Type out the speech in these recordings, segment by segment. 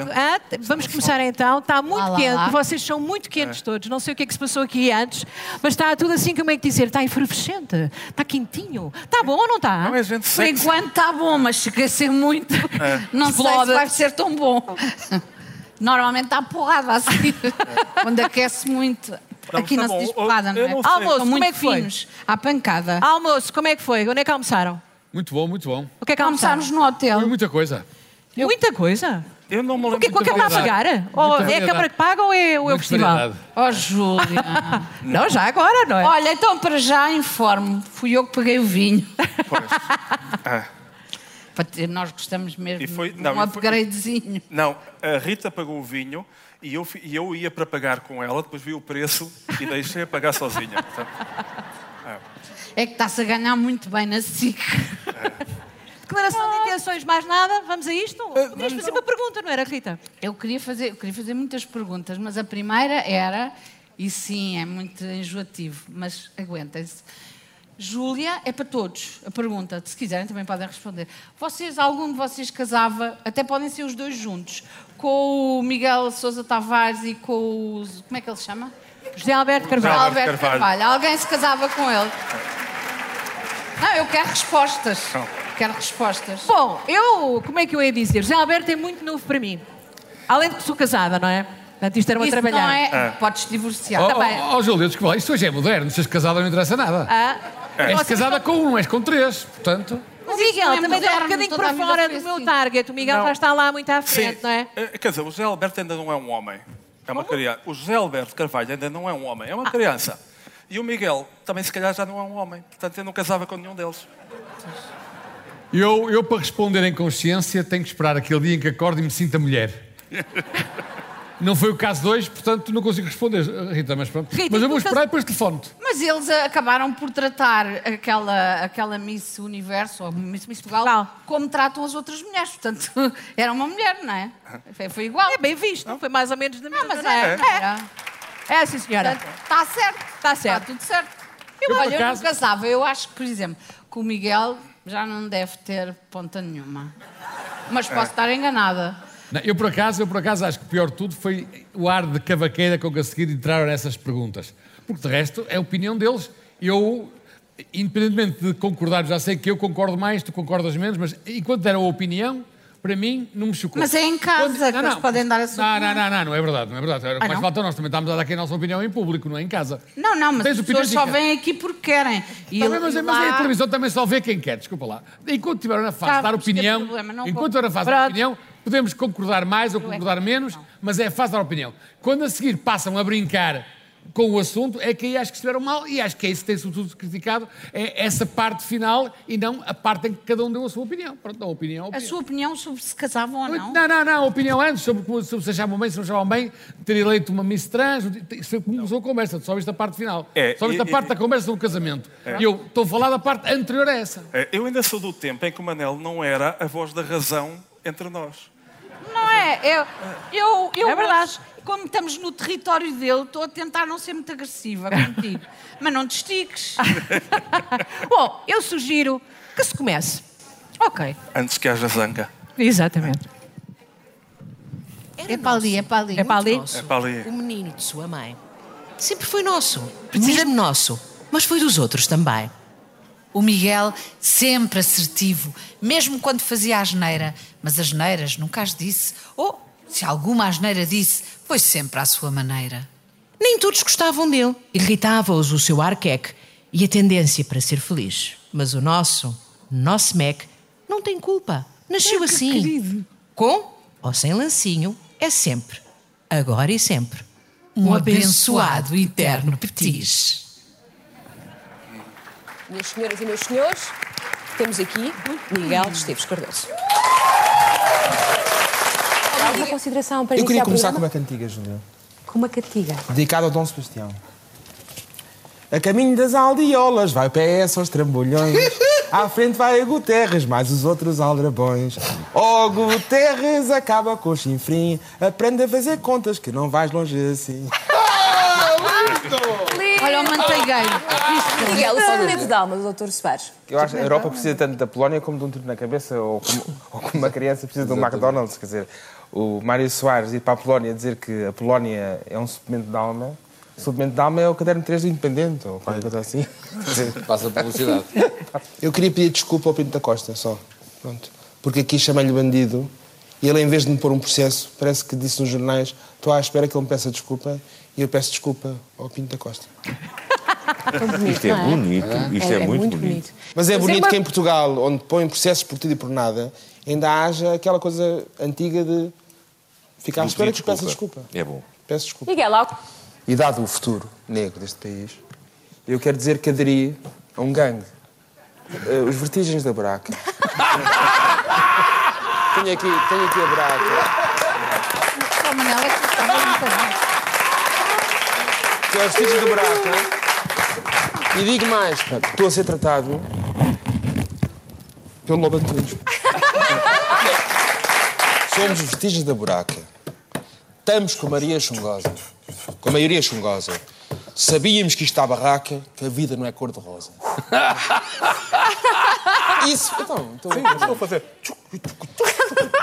é ah, vamos começar então. Está muito Lá, lá, quente, lá. vocês são muito quentes todos. Não sei o que é que se passou aqui antes, mas está tudo assim, como é que dizer? Está efervescente, está quentinho. Está bom ou não está? Não é gente Por enquanto está bom, mas se crescer muito, não sei se Explode. vai ser tão bom. Normalmente está porrada assim, quando aquece muito. Aqui tá não se diz porrada, não Eu é? não. Almoço, São muito como é que foi? finos, à pancada. Almoço, como é que foi? Onde é que almoçaram? Muito bom, muito bom. O que é que almoçaram? Almoçámos no hotel. Foi muita coisa. Muita coisa. Eu não me lembro O que é que Câmara a pagar? Ou é a. Câmara que paga ou é, é o festival? Oh, Júlia. Não, já agora, não é? Olha, então para já informo. Fui eu que paguei o vinho. Pois. Ah, nós gostamos mesmo E foi- de não, um e foi- upgradezinho. Não, a Rita pagou o vinho e eu, e eu ia para pagar com ela, depois vi o preço e deixei a pagar sozinha. Portanto, É que está-se a ganhar muito bem na SIC. Declaração de intenções, mais nada? Vamos a isto? Podias fazer uma pergunta, não era, Rita? Eu queria, fazer, eu queria fazer muitas perguntas, mas a primeira era, e sim, é muito enjoativo, mas aguentem-se. Júlia, é para todos a pergunta, se quiserem também podem responder. Vocês, algum de vocês casava, até podem ser os dois juntos, com o Miguel Sousa Tavares e com o. Como é que ele se chama? José Alberto Carvalho. Alberto Alberto Carvalho. Carvalho. Alguém se casava com ele? Não, eu quero respostas. Quero respostas. Bom, eu, como é que eu ia dizer? José Alberto é muito novo para mim. Além de que sou casada, não é? Portanto, isto era uma Isso trabalhar. não é. Podes divorciar. Tá bem. oh, oh, Júlio, desculpa isto hoje é moderno. Se és casada não interessa nada. Ah, És Vocês casada estão- com um, és com três. Portanto, O Miguel é também está um bocadinho para fora do meu assim. target. O Miguel Não. já está lá muito à frente, sim, não é? eh, quer dizer, o José Alberto ainda não é um homem. É uma criança. O José Alberto Carvalho ainda não é um homem, é uma criança. E o Miguel também, se calhar, já não é um homem. Portanto, eu não casava com nenhum deles. eu, eu para responder em consciência tenho que esperar aquele dia em que acordo e me sinta mulher. Não foi o caso de hoje, portanto não consigo responder, Rita, mas pronto. Rita, mas eu vou esperar e depois telefono-te. Mas eles ah, acabaram por tratar aquela, aquela Miss Universo, ou Miss, Miss Portugal, Qual? como tratam as outras mulheres. Portanto, era uma mulher, não é? Foi, foi igual. É bem visto, foi mais ou menos da mesma Ah, mas maneira. é. era. É, é sim, senhora. Está certo. Tá certo. Está tudo certo. Eu, por Olha, eu acaso- não casava. Eu acho que, por exemplo, que o Miguel já não deve ter ponta nenhuma. Mas posso estar enganada. Não, eu, por acaso, eu, por acaso, acho que o pior de tudo foi o ar de cavaqueira com que a seguir entraram nessas perguntas. Porque, de resto, é a opinião deles. Eu, independentemente de concordar, já sei que eu concordo mais, tu concordas menos, mas enquanto deram a opinião, para mim, não me chocou. Mas é em casa que eles podem dar a sua não, opinião. Não, não, não, não é verdade, não é verdade. Ah, mais não? falta, nós também estamos a dar aqui a nossa opinião em público, não é em casa. Não, não, mas Tens as pessoas só vêm aqui porque querem. E Tá ele- bem, mas, e mas a lá- televisão também só vê quem quer, desculpa lá. Enquanto estiver na fase Tá, de dar mas opinião, problema, não enquanto estiver na fase de dar opinião, podemos concordar mais ou concordar menos, mas é a fase de dar opinião. Quando a seguir passam a brincar com o assunto, é que aí acho que estiveram mal e acho que é isso que tem sobretudo criticado, é essa parte final e não a parte em que cada um deu a sua opinião. Pronto, a opinião, a A opinião. sua opinião sobre se casavam ou não? Não, não, não, a opinião antes sobre, como- sobre se achavam bem, se não achavam bem, ter eleito uma Miss Trans, isso começou a conversa, só viste a parte final. É, só viste a parte e- da conversa do casamento. E eu estou a falar da parte anterior a essa. Eh, Eu ainda sou do tempo em que o Manel não era a voz da razão entre nós. Não é? Eu, eu, eu É verdade. Como estamos no território dele, estou a tentar não ser muito agressiva contigo. Mas não te estiques. Bom, eu sugiro que se comece. Ok, Antes que haja zanga. exatamente. É para ali, é para ali. É para ali? É para ali. O menino de sua mãe. Sempre foi nosso. Mesmo nosso. Mas foi dos outros também. O Miguel, sempre assertivo, mesmo quando fazia asneira. Mas as neiras nunca as disse. Ou, se alguma asneira disse, foi sempre à sua maneira. Nem todos gostavam dele. Irritava-os o seu arqueque e a tendência para ser feliz. Mas o nosso, nosso Mac, não tem culpa. Nasceu assim. Com ou sem lancinho, é sempre, agora e sempre, Um, abençoado eterno petis. Minhas senhoras e meus senhores, temos aqui Miguel Esteves Cardoso. Alguma consideração para Eu queria começar com uma cantiga, Júlia. Com uma cantiga. Dedicada ao Dom Sebastião. A caminho das aldeolas, vai o PS aos trambolhões. À frente vai a Guterres, mais os outros aldrabões. Oh, Guterres, acaba com o chinfrim. Aprende a fazer contas, que não vais longe assim. Olha o manteigueiro. Isto. Miguel, o sonamento de alma do Dr. Soares. Eu acho que a Europa precisa tanto da Polónia como de um tiro na cabeça, ou como, ou como uma criança precisa de um McDonald's. Quer dizer, o Mário Soares ir para a Polónia dizer que a Polónia é um suplemento de alma. O suplemento de alma é o caderno 3 do Independente, ou qualquer coisa assim. Passa a publicidade. Eu queria pedir desculpa ao Pinto da Costa, só. Pronto. Porque aqui chamei-lhe bandido e ele, em vez de me pôr um processo, parece que disse nos jornais: estou à espera que ele me peça desculpa e eu peço desculpa ao Pinto da Costa. Isto é bonito, isto é, muito, bonito. Mas é Mas é bonito uma- que em Portugal, onde põem processos por tudo e por nada, ainda haja aquela coisa antiga de ficar à espera que peça desculpa. É bom. Peço desculpa. Miguel, algo. E dado o futuro negro deste país, eu quero dizer que aderi a um gangue. Eh, os Vertigens da Braca. tenho, aqui, tenho aqui a Braca. Só Manela é que está muito Que é os Vertigens da Braca. E digo mais, estou a ser tratado pelo Lobo Antunes. Somos os Vertigens da Buraca. Estamos com a Maria Chungosa. Com a maioria chungosa. Sabíamos que isto está barraca, que a vida não é cor-de-rosa. Isso. Então, então Vou fazer.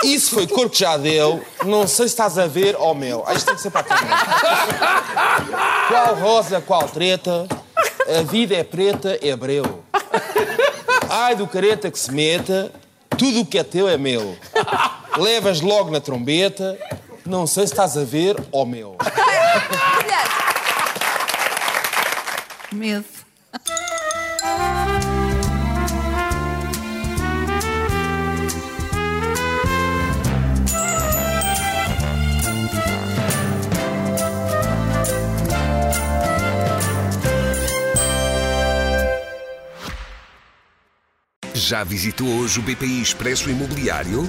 isso foi cor que já deu. Não sei se estás a ver, ó meu. Ah, isto tem que ser para a câmara. Qual rosa, qual treta. A vida é preta, é breu. Ai do careta que se meta. Tudo o que é teu é meu. Levas logo na trombeta. Não sei se estás a ver, ó meu. medo. Já visitou hoje o BPI Expresso Imobiliário?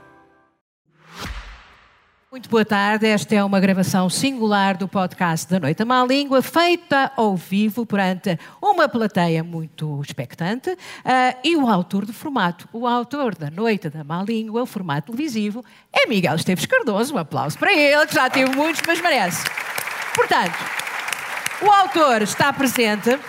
Muito boa tarde, esta é uma gravação singular do podcast da Noite à Má Língua, feita ao vivo perante uma plateia muito expectante ah, e o autor do formato, o autor da Noite da Má Língua, o formato televisivo, é Miguel Esteves Cardoso. Um aplauso para ele, que já teve muitos, mas merece. Portanto, o autor está presente.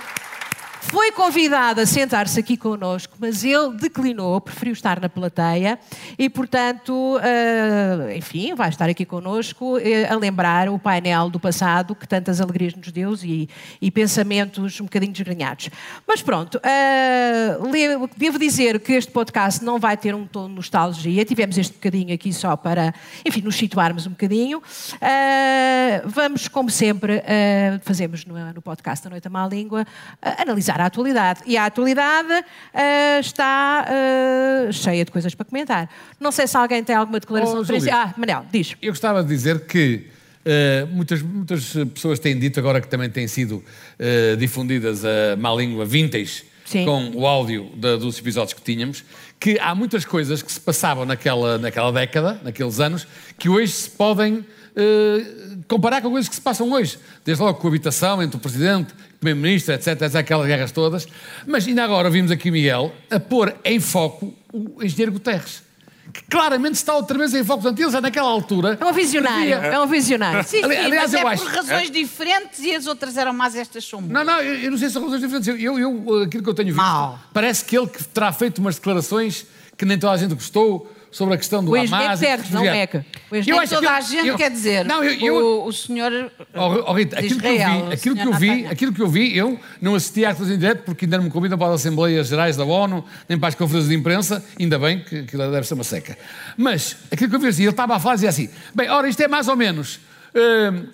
Foi convidado a sentar-se aqui connosco, mas ele declinou, preferiu estar na plateia e, portanto, eh, enfim, vai estar aqui connosco eh, a lembrar o painel do passado que tantas alegrias nos deu e, e pensamentos um bocadinho desgrenhados. Mas pronto, eh, devo dizer que este podcast não vai ter um tom de nostalgia, tivemos este bocadinho aqui só para, enfim, nos situarmos um bocadinho. Vamos, como sempre, fazemos no, podcast da Noite à Má Língua, eh, analisar a atualidade. E a atualidade eh, está eh, cheia de coisas para comentar. Não sei se alguém tem alguma declaração Oh, de. Júlio. Ah, Manel, diz. Eu gostava de dizer que eh, muitas, muitas pessoas têm dito, agora que também têm sido eh, difundidas a má língua vintage, Sim. com o áudio dos episódios que tínhamos, que há muitas coisas que se passavam naquela, naquela década, naqueles anos, que hoje se podem eh, comparar com coisas que se passam hoje. Desde logo com a habitação entre o Presidente, o Primeiro-Ministro, etc, etc, aquelas guerras todas. Mas ainda agora vimos aqui Miguel a pôr em foco o Engenheiro Guterres. Que claramente está outra vez em foco. Portanto, ele já naquela altura. É um visionário, é um visionário. Sim, sim, aliás, mas é acho- por razões diferentes e as outras eram más, estas são boas. Não, não, eu, eu não sei se são razões diferentes. Eu, eu, aquilo que eu tenho visto, Mau. parece que ele que terá feito umas declarações que nem toda a gente gostou sobre a questão do O Hamas. não. Meca. O Eu acho que Toda eu- a gente eu- quer dizer. Não, eu, o, o senhor. Oh, oh, Rita, de aquilo, que eu Israel, vi, aquilo, que eu vi, aquilo que eu vi, eu não assisti às coisas em direto porque ainda não me convidam para as Assembleias Gerais da ONU, nem para as conferências de imprensa, ainda bem que aquilo deve ser uma seca. Mas aquilo que eu vi assim, ele estava a falar e dizia assim: bem, ora, isto é mais ou menos. hum,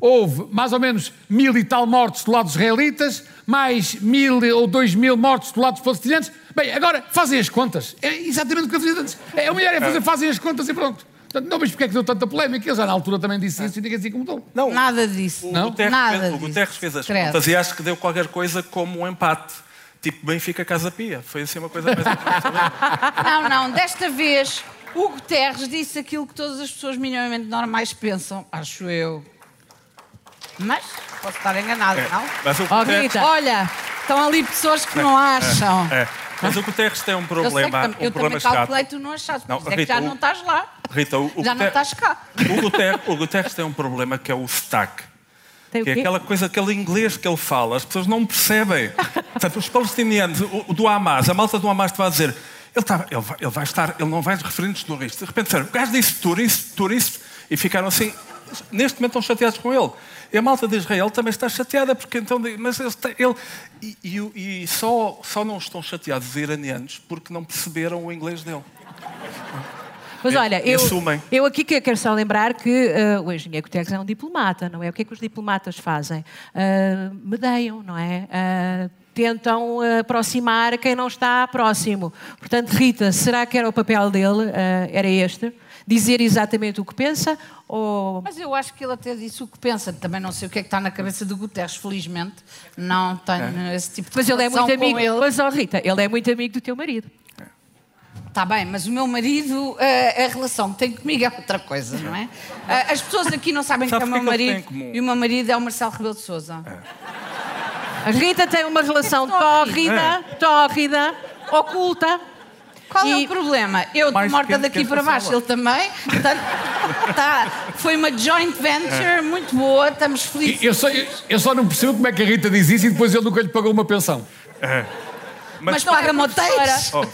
houve mais ou menos mil e tal mortos do lado dos israelitas, mais mil ou dois mil mortos do lado dos palestinianos. Bem, agora fazem as contas. É exatamente o que eu fiz antes. É, o melhor é fazer, fazem as contas e pronto. Portanto, não vejo porque é que deu tanta polémica. Ele já na altura também disse isso e ninguém se incomodou. Não, Nada disso. o Não? Guterres, Nada fez, o. Guterres fez as Credo. contas e acho que deu qualquer coisa como um empate. Tipo Benfica Casa Pia. Foi assim uma coisa mais. Não, não, desta vez o Guterres disse aquilo que todas as pessoas minimamente normais pensam, acho eu. Mas posso estar enganado, É, não? mas o Oh, Guterres- Rita. Olha, estão ali pessoas que não acham. É, mas o Guterres tem um Eu sei que problema, tam- eu um problema também chato. calculei tu não achaste. Não, é que Rita, já o- não estás lá. Rita, o, o Já não Guter- estás cá. O Guterres, o Guterres tem um problema que é o sotaque. Tem o Que é quê? aquela coisa, aquele inglês que ele fala, as pessoas não percebem. Portanto, os palestinianos, o, o do Hamas, a malta do Hamas te vai dizer, ele, tá- ele vai, ele vai estar, ele não vai nos terroristas. De repente, disseram, o gajo disse turista, turista, e ficaram assim, neste momento estão chateados com ele. E a malta de Israel também está chateada, porque então, mas ele, ele e, e- e só, só não estão chateados os iranianos porque não perceberam o inglês dele. Mas olha, eu, eu aqui que- quero só lembrar que eh, o engenheiro Guterres é um diplomata, não é? O que é que os diplomatas fazem? Uh, medeiam, não é? Ah, tentam aproximar quem não está próximo. Portanto, Rita, será que era o papel dele? ah, era este? Dizer exatamente o que pensa? Ou Mas eu acho que ele até disse o que pensa. Também não sei o que é que está na cabeça do Guterres, felizmente. Não tenho esse tipo de Mas ele é relação muito com amigo. ele. Mas, ó, Rita, ele é muito amigo do teu marido. Está bem, mas o meu marido, eh, a relação que tem comigo é outra coisa, não é? Eh, As pessoas aqui não sabem Sabe que é o meu é marido. E o meu marido é o Marcelo Rebelo de Souza. A Rita tem uma relação tórrida, tórrida, oculta. Qual é E- o problema? Eu de morta daqui para baixo, ele também. Portanto, tá, foi uma joint venture muito boa, estamos felizes. Eu só, eu, eu só não percebo como é que a Rita diz isso e depois ele nunca lhe pagou uma pensão. Mas, Mas- paga motéis. Oh,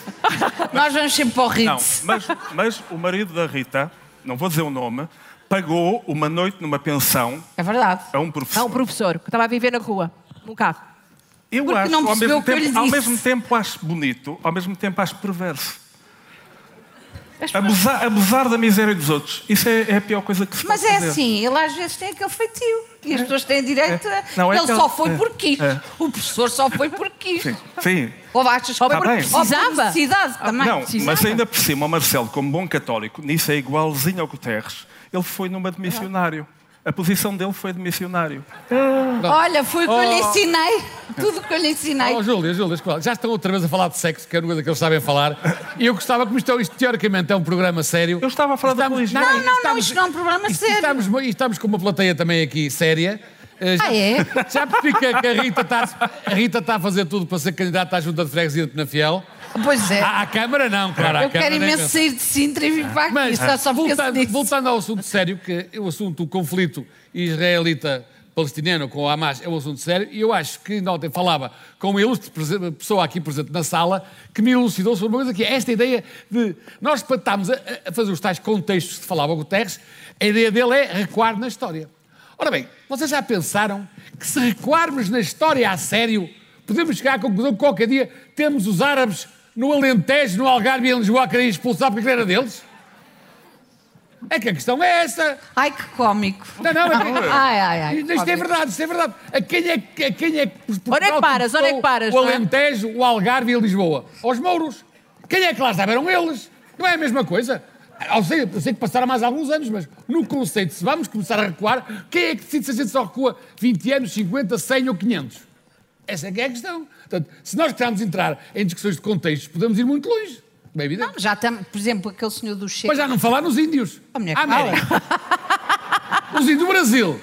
Nós vamos sempre para o não, Ritz. mas, mas o marido da Rita, não vou dizer o nome, pagou uma noite numa pensão É verdade. a um professor. Há um professor que estava a viver na rua, num carro. Eu Porque acho, não ao mesmo, o que eu tempo, ao mesmo tempo acho bonito, ao mesmo tempo acho perverso. Abusar, abusar da miséria dos outros, isso é, é a pior coisa que se Mas pode é fazer. assim, ele às vezes tem aquele feitio. E as pessoas têm direito a... Não, é ele que só foi é. por quis. É. O professor só foi por quis. Sim, sim. Ou achas foi Tá por bem. ou por Precisava. necessidade também. Não, precisava. mas ainda por cima, o Marcelo, como bom católico, nisso é igualzinho ao Guterres, ele foi numa de missionário. A posição dele foi de missionário. Olha, foi o que eu lhe Oh. ensinei. Tudo o que eu lhe ensinei. Oh, Júlia, Júlia, já estão outra vez a falar de sexo, que é uma coisa que eles sabem falar. E eu gostava, como isto, isto teoricamente é um programa sério. Eu estava a falar da religião. Não, não, não, isto não é um programa e sério. Estamos, e estamos com uma plateia também aqui séria. Eh, Já, Ah, é? já percebi que a que a Rita está a Rita está a fazer tudo para ser candidata à junta de freguesia de Penafiel. Pois é. À, à Câmara não, claro. eu quero imenso sair de Sintra e vir para aqui. Mas, só, só voltando, voltando ao assunto sério, que é o assunto, o conflito israelita-palestiniano com o Hamas é um assunto sério, e eu acho que ainda ontem falava com uma ilustre pessoa aqui presente na sala que me elucidou sobre uma coisa que é esta ideia de nós para estarmos a, a fazer os tais contextos que falava o Guterres, a ideia dele é recuar na história. Ora bem, vocês já pensaram que se recuarmos na história a sério, podemos chegar à conclusão que qualquer dia temos os árabes no Alentejo, no Algarve e em Lisboa a querer expulsar porque era deles? É que a questão é essa. Ai, que cómico. Não, não, é que... Ai, ai, ai. Isto é cómico. verdade, isto é verdade. A quem é, que- a quem é que Onde é que paras? Onde é que paras, O é? Alentejo, o Algarve e Lisboa. Aos mouros. Quem é que lá estava? Eram eles. Não é a mesma coisa? Eu sei, eu sei que passaram mais alguns anos, mas no conceito, se vamos começar a recuar, quem é que decide se a gente só recua 20 anos, 50, 100 ou 500? Essa é que é a questão. Portanto, se nós quisermos entrar em discussões de contextos, podemos ir muito longe. Bem evidente. Não, já estamos, por exemplo, aquele senhor do Cheque. Mas já não falar nos índios. A mulher A que fala. América. Os índios do Brasil.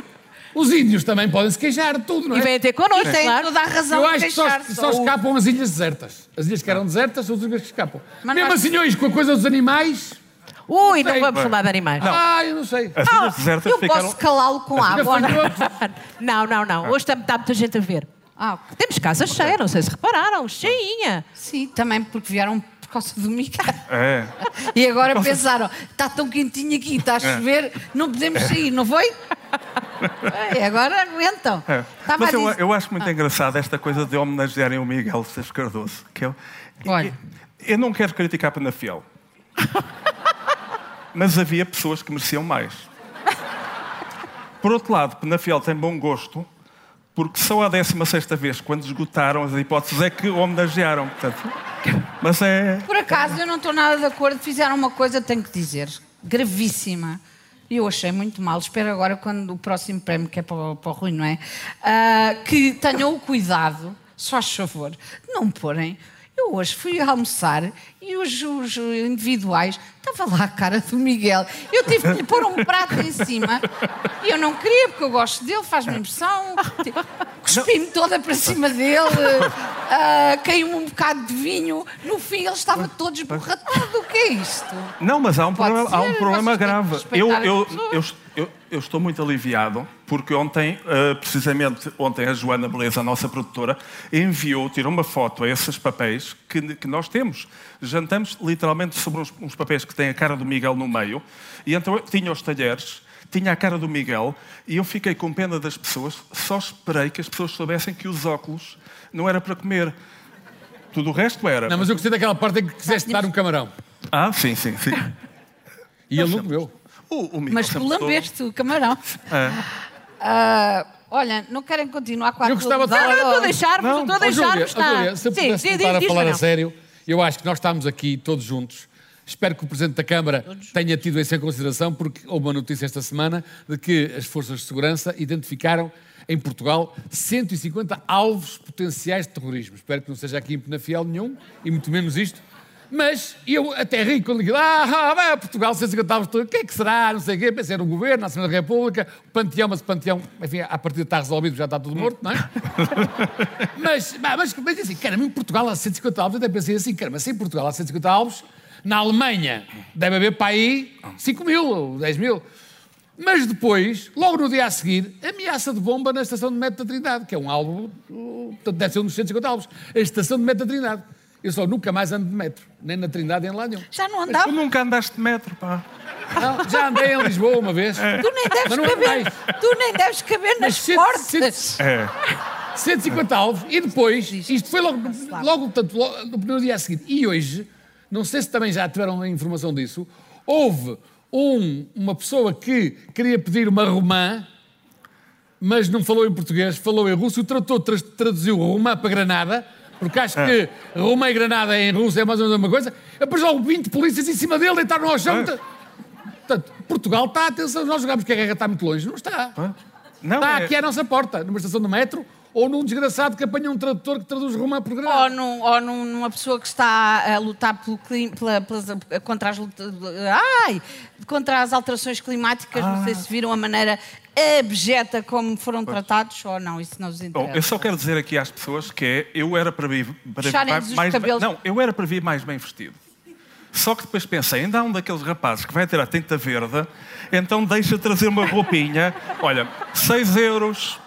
Os índios também podem se queixar de tudo, não é? E vêm ter connosco, tem claro. toda a razão Eu acho que só, só escapam as ilhas desertas. As ilhas que eram desertas são as únicas que escapam. Mas Mesmo nós- assim, hoje, com a coisa dos animais. Ui, não Sei, vamos falar de animais. Ah, eu não sei. As ilhas desertas Eu ficaram. posso calá-lo com água. não? Não, não, não. Hoje está muita gente a ver. Ah. Temos casa cheia, não sei se repararam, cheinha. sim, também porque vieram por causa do Miguel. É. E agora pensaram, está tão quentinho aqui, está a chover, não podemos sair, não foi? É, agora aguentam. É. Mas eu, eu acho muito engraçado esta coisa de homenagearem o Miguel Seixas Cardoso. Que eu, Olha. eu não quero criticar Penafiel. mas havia pessoas que mereciam mais. Por outro lado, Penafiel tem bom gosto porque só a 16 vez, quando esgotaram as hipóteses, é que homenagearam. Portanto, mas é. Por acaso, eu não estou nada de acordo. Fizeram uma coisa, tenho que dizer, gravíssima. Eu achei muito mal. Espero agora, quando o próximo prémio, que é para, para o Rui, não é? Ah, que tenham o cuidado, só a favor, não porem. Eu hoje fui almoçar e os, os individuais, estava lá a cara do Miguel. Eu tive que lhe pôr um prato em cima e eu não queria, porque eu gosto dele, faz-me impressão. Cuspi-me toda para cima dele, ah, caiu-me um bocado de vinho. No fim, ele estava todo esborratado. O que é isto? Não, mas há um Pode problema, há um problema grave. Eu, eu, eu, eu, eu estou muito aliviado porque ontem, eh, precisamente ontem, a Joana Beleza, a nossa produtora, enviou, tirou uma foto a esses papéis que, que nós temos. Jantamos literalmente sobre uns, uns papéis que têm a cara do Miguel no meio e então eu tinha os talheres. Tinha a cara do Miguel e eu fiquei com pena das pessoas. Só esperei que as pessoas soubessem que os óculos não era para comer. Tudo o resto era. Não, mas eu gostei daquela parte em que quiseste dar um camarão. Ah, sim, sim, sim. E ele não comeu. O, o Miguel Mas tu lambeste o camarão. É. Ah, olha, não querem continuar com a Eu gostava de falar- Estou a deixar-vos, estou a deixar-vos. Júlia, se eu pudesse sim, voltar a diz, falar a sério, eu acho que nós estamos aqui todos juntos. Espero que o Presidente da Câmara tenha tido isso em consideração, porque houve uma notícia esta semana de que as forças de segurança identificaram em Portugal 150 alvos potenciais de terrorismo. Espero que não seja aqui em Penafiel nenhum, e muito menos isto. Mas eu até ri quando digo, ah, vai a Portugal, 150 alvos, o que é que será? Não sei o quê. Pensei no governo, na Assembleia da República, o panteão, mas o panteão, enfim, a partir está resolvido, já está tudo morto, não é? Mas, mas, mas, assim, caramba, em Portugal há 150 alvos, eu até pensei assim, caramba, se em Portugal há 150 alvos, na Alemanha deve haver para aí 5 mil ou 10 mil. Mas depois, logo no dia a seguir, ameaça de bomba na estação de metro da Trindade, que é um alvo, uh, portanto, deve ser um dos 150 alvos. A estação de metro da Trindade. Eu só nunca mais ando de metro, nem na Trindade, nem lá nenhum. Já não Tu andava? nunca andaste de metro, pá. Não, já andei em Lisboa uma vez. Tu nem deves Mas é caber, tu nem deves caber nas Mas cento- portas. É. 150 alvos e depois, isto foi logo, logo, portanto, logo no primeiro dia a seguir. E hoje, não sei se também já tiveram a informação disso, houve um- uma pessoa que queria pedir uma romã, mas não falou em português, falou em russo, o tradutor tra- traduziu romã para Granada, porque acho que romã e Granada em russo é mais ou menos a mesma coisa. Depois logo 20 polícias em cima dele, deitaram ao chão. Portanto, Portugal está, atenção, nós jogamos que a guerra está muito longe. Não está. Não, Está é- aqui à nossa porta, numa estação de metro, ou num desgraçado que apanha um tradutor que traduz romã por Ou, Granada. num- ou num- numa pessoa que está a lutar pelo clim- pela- pelas- contra, as, ai, contra as alterações climáticas. Não sei se viram a maneira abjeta como foram tratados ou não. Isso não nos Bom, interessa. eu só quero dizer aqui às pessoas que é, eu era para vir, para vir mais, cabelos. não, eu era para vir mais bem vestido. Só que depois pensei, ainda há um daqueles rapazes que vai ter a tinta verde, então deixa trazer uma roupinha. Olha, 6 euros,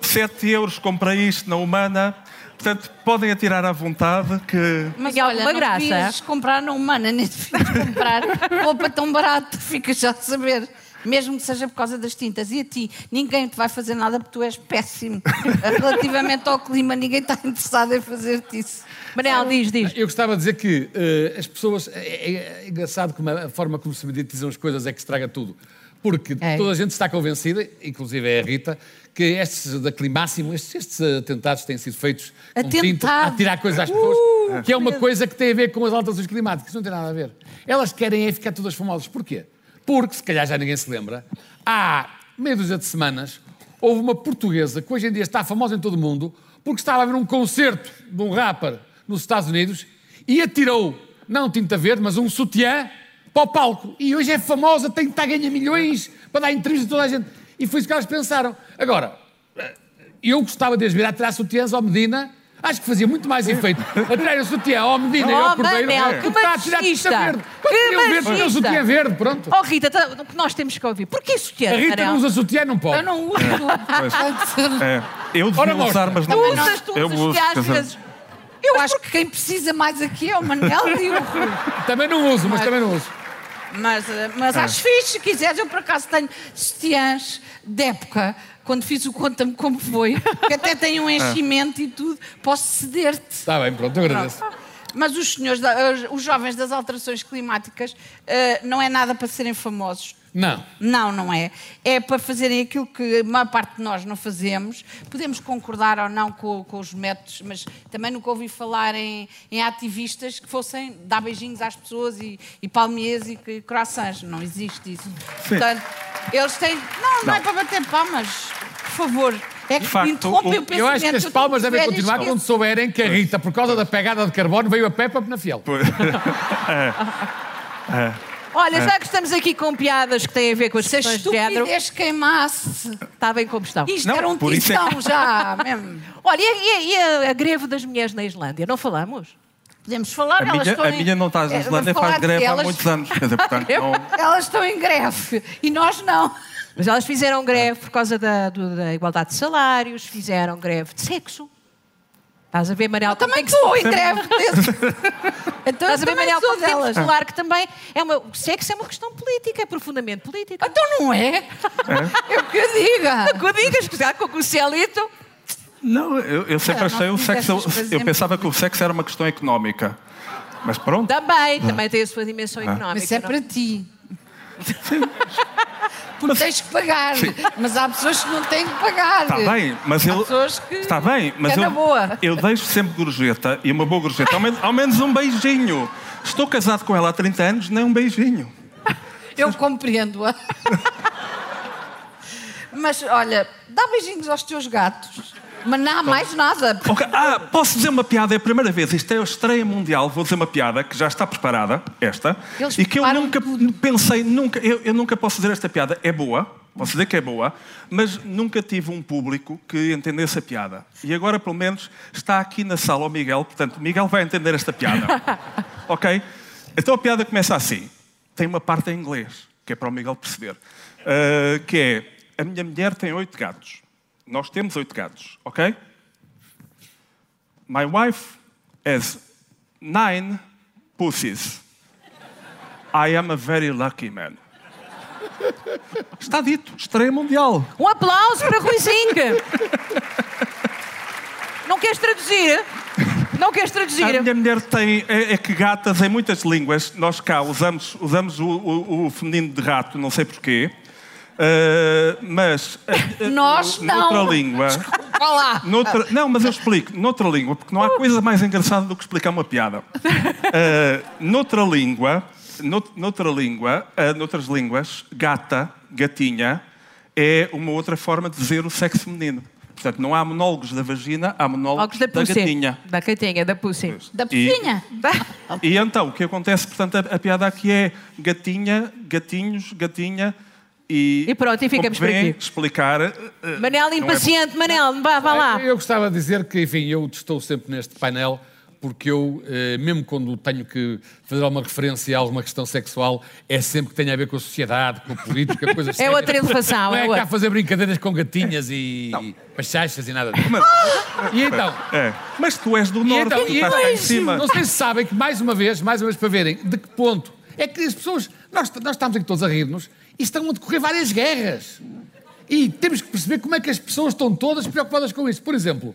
7 euros, comprei isto na Humana. Portanto, podem atirar à vontade que... Mas olha, alguma não graça? comprar na Humana, nem devias comprar roupa tão barata, ficas já a saber. Mesmo que seja por causa das tintas. E a ti, ninguém te vai fazer nada porque tu és péssimo. Relativamente ao clima, ninguém está interessado em fazer-te isso. Manel, diz, diz. Eu gostava de dizer que eh, as pessoas. É, é- é engraçado como a, forma como se mediatizam as coisas é que estraga tudo. Porque É. toda a gente está convencida, inclusive é a Rita, que estes da Climáximo, estes, estes atentados têm sido feitos com tinta, a tirar coisas às pessoas, Uh, que é uma coisa que tem a ver com as alterações climáticas. Não tem nada a ver. Elas querem é ficar todas famosas. Porquê? Porque, se calhar já ninguém se lembra, há meia dúzia de semanas houve uma portuguesa que hoje em dia está famosa em todo o mundo porque estava a ver um concerto de um rapper nos Estados Unidos e atirou, não tinta verde, mas um sutiã para o palco. E hoje é famosa, tem que estar a ganhar milhões para dar entrevista a toda a gente. E foi isso que elas pensaram. Agora, eu gostava de as ver a tirar sutiãs ao Medina. Acho que fazia muito mais efeito a tirar o sutiã ao Medina e Oh, ao Cordeiro Manel, que machista. verde. Que machista. sutiã verde, pronto. Oh, Rita, tá- o que nós temos que ouvir? Porquê isso que A Rita não usa sutiã, não pode. Eu não uso. É, eu devia Ora, usar, mas não Tu uso. usas, tu Eu usas uso, que às vezes... Eu acho que quem precisa mais aqui é o Manel e o Rui. Também não uso, mas também não uso. Mas, eh, mas acho fixe, se quiseres. Eu, por acaso, tenho sutiãs de época, quando fiz o Conta-me Como Foi, que até tem um enchimento e tudo, posso ceder-te. Está bem, pronto, eu agradeço. Mas os senhores, os jovens das alterações climáticas, eh, não é nada para serem famosos. Não. Não, não é. É para fazerem aquilo que a maior parte de nós não fazemos. Podemos concordar ou não com, com os métodos, mas também nunca ouvi falar em, em ativistas que fossem dar beijinhos às pessoas e, e palmiers e, e croissants. Não existe isso. Portanto, eles têm. Não, não, é para bater palmas. Por favor, É que facto, o- o Eu pensamento. acho que as palmas devem continuar quando souberem que a Rita, por causa da pegada de carbono, veio a Peppa na fiel. Olha, já que estamos aqui com piadas que têm a ver com as Se questões de género, estupidez queimasse. está bem como estão. Isto Não, era um isso é tistão já, mesmo. Olha, e, a- e a, e a- a greve das mulheres na Islândia? Não falamos? Podemos falar, A elas minha, estão a em- minha não está na É, Islândia, faz greve há delas. muitos anos. Dizer, portanto, não, Elas estão em greve e nós não. Mas elas fizeram greve por causa da, do- da igualdade de salários, fizeram greve de sexo. Estás a ver, Manel? Eu como também estou em greve. Então Estás a ver, também Manel, sou como temos falar que também é uma, o sexo é uma questão política, é profundamente política. Então não é? Eu que eu diga. Com digas que já com o Cielito. não eu, eu sempre É, achei o sexo. Eu pensava que o sexo era uma questão económica. Mas pronto. Também, também tem a sua dimensão económica. Mas isso é para ti. Porque tens que pagar. Mas há pessoas que não têm que pagar. Está Tá bem, mas Há eu. pessoas que. Está bem, mas é eu, boa. eu deixo sempre gorjeta e uma boa gorjeta. Ao menos, ao menos um beijinho. Estou casado com ela há 30 anos, nem um beijinho. Eu compreendo-a. Mas olha, dá beijinhos aos teus gatos. Mas não há mais nada. Ok, Ah, posso dizer uma piada? É a primeira vez. Isto é a estreia mundial. Vou dizer uma piada que já está preparada, esta. Eles e que eu nunca pensei, nunca, eu, eu nunca posso dizer esta piada. É boa, posso dizer que é boa, mas nunca tive um público que entendesse a piada. E agora, pelo menos, está aqui na sala o Miguel. Portanto, o Miguel vai entender esta piada. ok? Então a piada começa assim. Tem uma parte em inglês, que é para o Miguel perceber. Ah, que é, a minha mulher tem oito gatos. Nós temos oito gatos, ok? My wife has nine pussies. I am a very lucky man. Está dito, estreia mundial. Um aplauso para Rui Zinc. Não queres traduzir? Não queres A traduzir? minha mulher tem. É, é que gatas em muitas línguas, nós cá usamos, usamos o, o- o feminino de rato, não sei porquê. Ah, mas. ah, Nós não. Noutra língua. Vá lá. Noutra- não, mas eu explico. Noutra língua, porque não há coisa mais engraçada do que explicar uma piada. Ah, noutra língua, nout- noutra língua, noutras línguas, gata, gatinha, é uma outra forma de dizer o sexo feminino. Portanto, não há monólogos da vagina, há monólogos da da Pussy. gatinha. Da gatinha, da Pussy. Da E- piscinha. E então, o que acontece, portanto, a, a piada aqui é gatinha, gatinhos, gatinha e... E pronto, e ficamos por aqui. explicar... eh, Manel não é- impaciente, Manel, vá, vá lá. Eu gostava de dizer que, enfim, eu estou sempre neste painel porque eu, eh, mesmo quando tenho que fazer alguma referência a alguma questão sexual, é sempre que tem a ver com a sociedade, com a política, coisas É sérias. outra elevação, Não é é cá outra. fazer brincadeiras com gatinhas e pachachas e nada disso. E então, É. Mas tu és do norte, então, tu e estás cá em então, cima. não sei se sabem que, mais uma vez, mais uma vez para verem de que ponto é que as pessoas. Nós, nós estamos aqui todos a rir-nos estão a decorrer várias guerras. E temos que perceber como é que as pessoas estão todas preocupadas com isso. Por exemplo,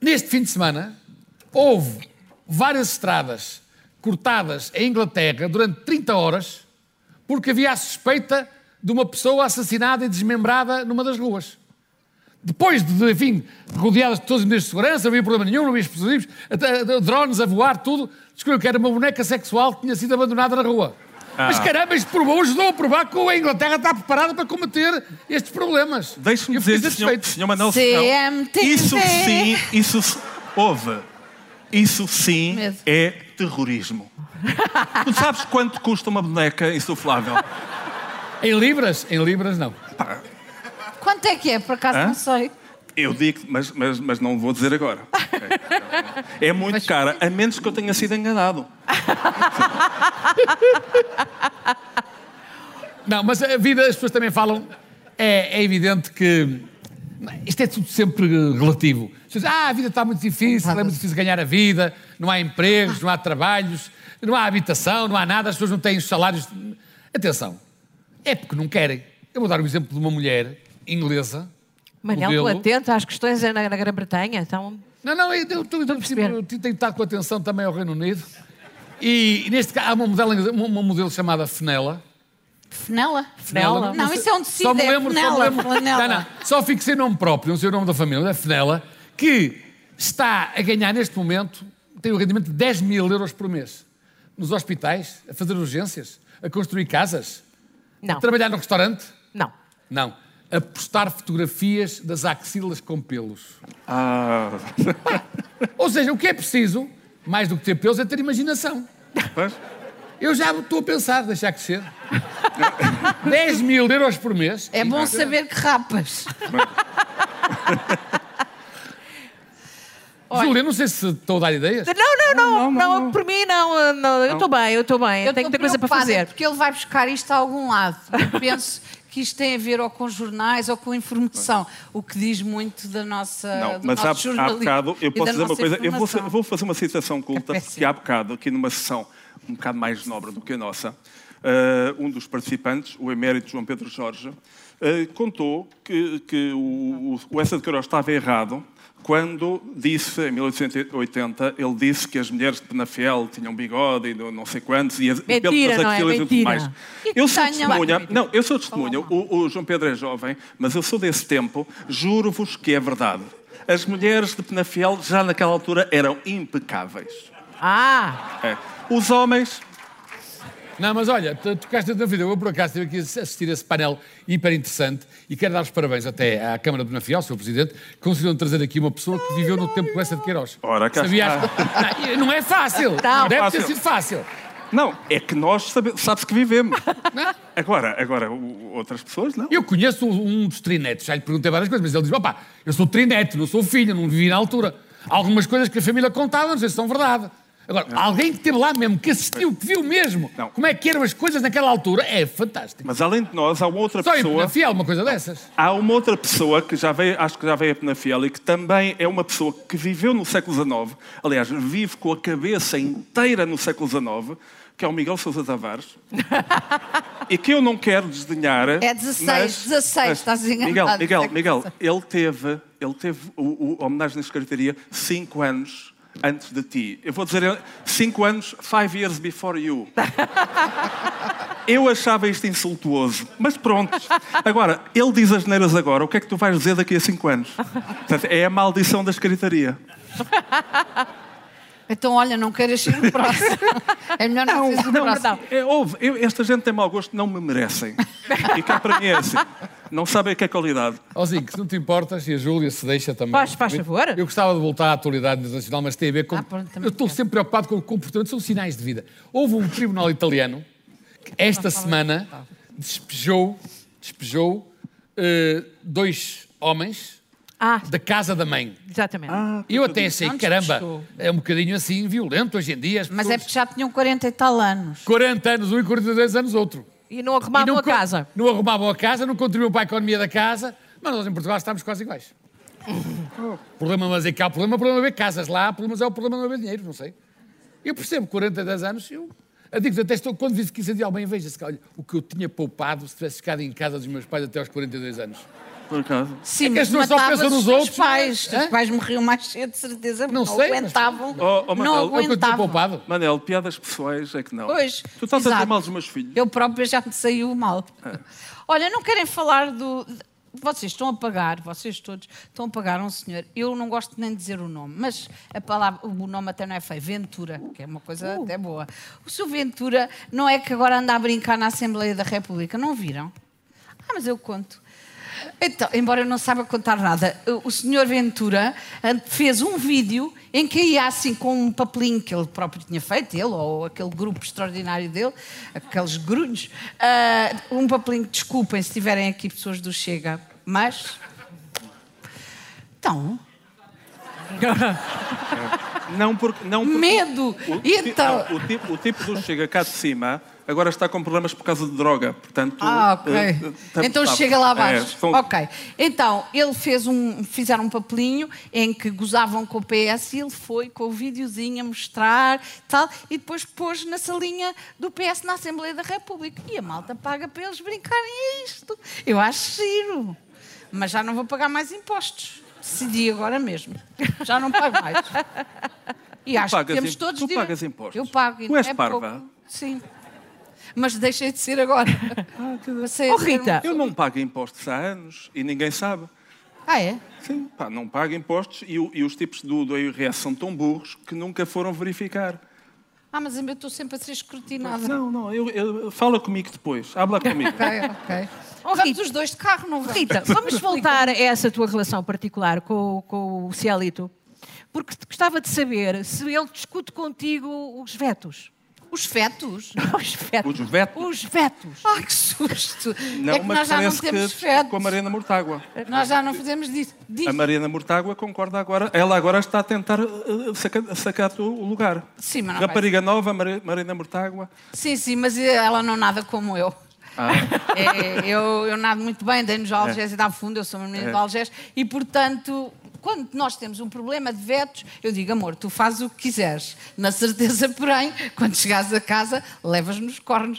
neste fim de semana, houve várias estradas cortadas em Inglaterra durante 30 horas porque havia a suspeita de uma pessoa assassinada e desmembrada numa das ruas. Depois de, enfim, rodeadas de todos os meios de segurança, não havia problema nenhum, não havia explosivos, até drones a voar, tudo, descobriu que era uma boneca sexual que tinha sido abandonada na rua. Mas caramba, isto provou, ajudou a provar que a Inglaterra está preparada para combater estes problemas. Deixe-me dizer, senhor, senhor Manuel CMTV. isso sim, isso houve. Isso sim Medo. é terrorismo. tu sabes quanto custa uma boneca insuflável? Em libras? Em libras, não. Quanto é que é? Por acaso Hã? não sei. Eu digo, mas, mas, mas não vou dizer agora. É, É muito cara, a menos que eu tenha sido enganado. Não, mas a vida, as pessoas também falam, é, é evidente que isto é tudo sempre relativo. Dizem, ah, a vida está muito difícil, é muito difícil ganhar a vida, não há empregos, não há trabalhos, não há habitação, não há nada, as pessoas não têm os salários. Atenção, é porque não querem. Eu vou dar o exemplo de uma mulher inglesa. Manel, atento às questões na, na Grã-Bretanha. Então, Não, não, eu, eu, eu, eu, tenho estado com atenção também ao Reino Unido. E neste caso há uma modelo, uma, uma modelo chamada Fenella. Fenela? Fenela? Não, isso é um tecido, Só me é lembro, só me lembro. Não, não, só fixei nome próprio, não sei o nome da família, da Fenella, que está a ganhar neste momento, tem o rendimento de 10 mil euros por mês. Nos hospitais, a fazer urgências, a construir casas, não, a trabalhar no restaurante. não. Não. A postar fotografias das axilas com pelos. Ah. Ou seja, o que é preciso, mais do que ter pelos, é ter imaginação. Pois? Eu já estou a pensar, deixar crescer. 10 mil euros por mês. É bom saber que rapas. Júlia, não sei se estou a dar ideias. Não, não, não, não, por mim não, não, eu estou bem, eu estou bem, eu tenho muita coisa para fazer. Porque ele vai buscar isto a algum lado. Eu penso que isto tem a ver ou com jornais ou com informação, o que diz muito da nossa. Não, mas há, há bocado, eu posso dizer uma coisa, eu vou, informação. vou fazer uma citação culta, péssimo. porque há bocado, aqui numa sessão um bocado mais nobre do que a nossa, eh, um dos participantes, o emérito João Pedro Jorge, eh, contou que, que o, o, o Essa de Queiroz estava errado quando disse, em 1880, ele disse que as mulheres de Penafiel tinham bigode e não sei quantos, e as, Mentira, não é? e tudo mais. Eu sou testemunha, não, eu sou testemunha, o, o João Pedro é jovem, mas eu sou desse tempo, juro-vos que é verdade. As mulheres de Penafiel, já naquela altura, eram impecáveis. Ah, É. Os homens, Não, mas olha, tu tocaste na vida. Eu, por acaso, estive aqui a assistir a esse painel hiper interessante e quero dar os parabéns até à Câmara de Nafiel, Sr. Presidente, que conseguiram trazer aqui uma pessoa que viveu no tempo com essa de Queiroz. Ora, cá Sabias? Não, não é fácil. Não. Deve Fácil. ter sido fácil. não, é que nós sabe- sabe-se que vivemos. Agora, agora o- outras pessoas, não. Eu conheço um dos trinetes, já lhe perguntei várias coisas, mas ele diz: opá, eu sou trinete, não sou filho, não vivi na altura. Há algumas coisas que a família contava, não sei se são verdade. Agora, alguém que esteve lá mesmo, que assistiu, que viu mesmo Não. como é que eram as coisas naquela altura, é fantástico. Mas além de nós, há uma outra Só pessoa. Penafiel, uma coisa dessas. Há uma outra pessoa que já veio, acho que já veio a Penafiel e que também é uma pessoa que viveu no século XIX, aliás, vive com a cabeça inteira no século XIX, que é o Miguel Sousa Tavares, e que eu não quero desdenhar. É 16, mas- 16, mas- estás enganado. Miguel, Miguel, Miguel, ele teve, ele teve o, o, a homenagem na secretaria cinco anos antes de ti. Eu vou dizer cinco anos, five years before you. Eu achava isto insultuoso, mas pronto. Agora, ele diz as neiras agora, o que é que tu vais dizer daqui a cinco anos? Portanto, é a maldição da escritaria. Então, olha, não queiras ser o próximo. É melhor não, seres o próximo. É, houve, eu- esta gente tem mau gosto, não me merecem. E cá para mim é assim. Não sabem o que é qualidade. Ó Zico, se não te importas, e a Júlia se deixa também. Faz- faz favor. Eu gostava de voltar à atualidade internacional, mas tem a ver com. Ah, pronto, também eu estou quero. sempre preocupado com o comportamento, são sinais de vida. Houve um tribunal italiano que esta semana despejou, despejou eh, dois homens ah, da casa da mãe. exatamente. E eu até achei, caramba, é um bocadinho assim violento hoje em dia. as Mas é pessoas- porque já tinham 40 e tal anos. 40 anos um e 42 anos outro. E não arrumavam a casa. Não arrumavam a casa, não contribuíam para a economia da casa, mas nós em Portugal estamos quase iguais. Problema mas é que há o problema, o problema é haver casas lá, o problema é o problema de não haver dinheiro, não sei. Eu percebo, 40, 10 anos, eu, eu digo até estou, quando disse que isso adial bem, veja-se que olha, o que eu tinha poupado se tivesse ficado em casa dos meus pais até aos 42 anos. Por acaso. Sim, É que as mas pessoas só pensam nos os outros, pais. Os não é? teus pais morriam mais cedo, de certeza. Não porque sei, mas- aguentavam. Oh, oh, Manel, não é É aguentavam. poupado. Manel, piadas pessoais é que não. Pois, tu estás a dizer exato. mal dos meus filhos. Eu própria já me saiu mal. Olha, não querem falar do. Vocês estão a pagar, vocês todos estão a pagar um senhor. Eu não gosto nem de dizer o nome, mas a palavra, o nome até não é feio, Ventura, que é uma coisa até boa. O seu Ventura não é que agora anda a brincar na Assembleia da República, não viram? Ah, mas eu conto. Então, embora eu não saiba contar nada, o senhor Ventura ah, fez um vídeo em que ia assim com um papelinho que ele próprio tinha feito, ele ou aquele grupo extraordinário dele, aqueles grunhos, ah, um papelinho, desculpem se tiverem aqui pessoas do Chega, mas. Então, Não porque. Não porque medo! O, Então. não, o tipo, o tipo do chega cá de cima agora está com problemas por causa de droga. Portanto. Ah, ok. eh, eh, então sabe, chega lá é, abaixo. são- Ok. Então, ele fez um, fizeram um papelinho em que gozavam com o PS e ele foi com o videozinho a mostrar tal, e depois pôs na salinha do PS na Assembleia da República. E a malta paga para eles brincarem isto. Eu acho giro. Mas já não vou pagar mais impostos. Decidi agora mesmo. Já não pago mais. E acho que temos im- todos tu direito. pagas impostos? Eu pago. Tu és é parva? pouco. Sim. Mas deixei de ser agora. Passei a Oh, Rita, Eu não pago impostos há anos e ninguém sabe. Ah, é? Sim, pá, não pago impostos e, e os tipos do, do IRS são tão burros que nunca foram verificar. Ah, mas eu estou sempre a ser escrutinada. Não, não, eu, eu- fala comigo depois. Habla comigo. Ok, ok. Oh, Vamos Rita. os dois de carro, não vamos? Rita, vamos voltar a essa tua relação particular com, com o Cielito, porque gostava de saber se ele discute contigo os vetos. Os fetos? Os vetos. Os vetos? Os vetos. Ai, que susto! Não, é que mas nós já não temos fetos. com a Mariana Mortágua. Nós já não fazemos disso. Diz. A Mariana Mortágua concorda agora. Ela agora está a tentar uh, sacar, sacar o lugar. Sim, mas não Rapariga nova, Mari- Mariana Mortágua. Sim, sim, mas ela não nada como eu. Ah. É, eu, eu nado muito bem, dei-nos ao Algés e dá fundo, eu sou uma menina É. do Algés, e portanto, quando nós temos um problema de vetos, eu digo, amor, tu fazes o que quiseres. Na certeza, porém, quando chegares a casa, levas nos cornos.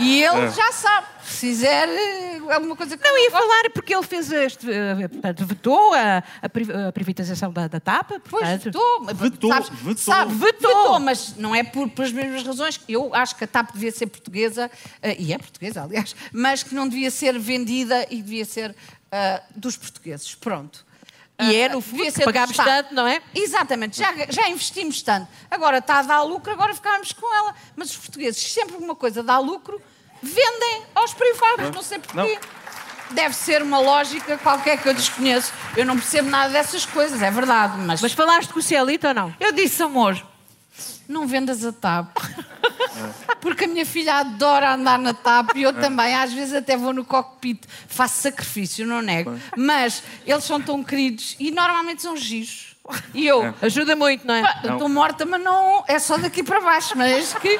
E ele É. já sabe, se fizer eh, alguma coisa que Não, ia falar porque ele fez este, eh, portanto, vetou a, a pri- a privatização da, da TAP. Pois, portanto- vetou, Vetou, sabes, vetou. sabe, vetou, mas não é por, pelas mesmas razões. Eu acho que a TAP devia ser portuguesa, eh, e é portuguesa, aliás, mas que não devia ser vendida e devia ser ah, dos portugueses. Pronto. E é, Ah, no fundo, que pagámos tanto, não é? Exatamente, já, já investimos tanto. Agora está a dar lucro, agora ficámos com ela. Mas os portugueses, sempre que uma coisa dá lucro, vendem aos privados, não sei porquê. Deve ser uma lógica qualquer que eu desconheço. Eu não percebo nada dessas coisas, é verdade. Mas, Mas falaste com o Cielito ou não? eu disse, amor, não vendas a TAP. Porque a minha filha adora andar na TAP e eu também, às vezes até vou no cockpit, faço sacrifício, não nego. Mas eles são tão queridos e normalmente são giros. E eu, Ajuda muito, não é? estou morta, mas não é só daqui para baixo, mas que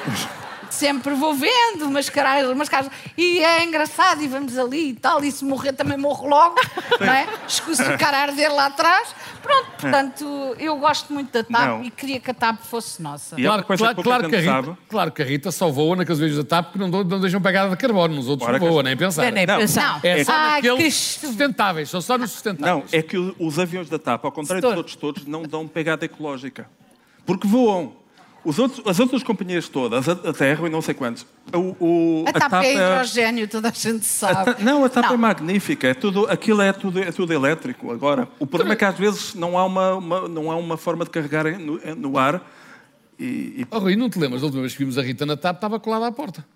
sempre vou vendo umas caras, umas caras e é engraçado e vamos ali e tal, e se morrer também morro logo, não é? Escuso o cara arder lá atrás. Pronto, portanto, eu gosto muito da TAP Não. e queria que a TAP fosse nossa. E Claro, claro, claro que a Rita, claro que a Rita só voa naqueles vídeos da TAP que não, não deixam pegada de carbono, nos outros Ora, não voa, que- nem pensar. Nem, nem Não. pensar. Não. É só que naqueles sustentáveis, são só nos sustentáveis. Não, é que os aviões da TAP, ao contrário dos Setor. outros todos, não dão pegada ecológica. Porque voam. Os outros, as outras companhias todas, a, a Terra e não sei quantos. O, o- A TAP é hidrogênio, toda a gente a sabe. Ta- não, a TAP é magnífica. É tudo, aquilo é tudo, é tudo elétrico agora. O problema é que às vezes não há uma, uma- não há uma forma de carregar no, no ar. E, e Oh, Rui, não te lembras da última vez que vimos a Rita na TAP, estava colada à porta.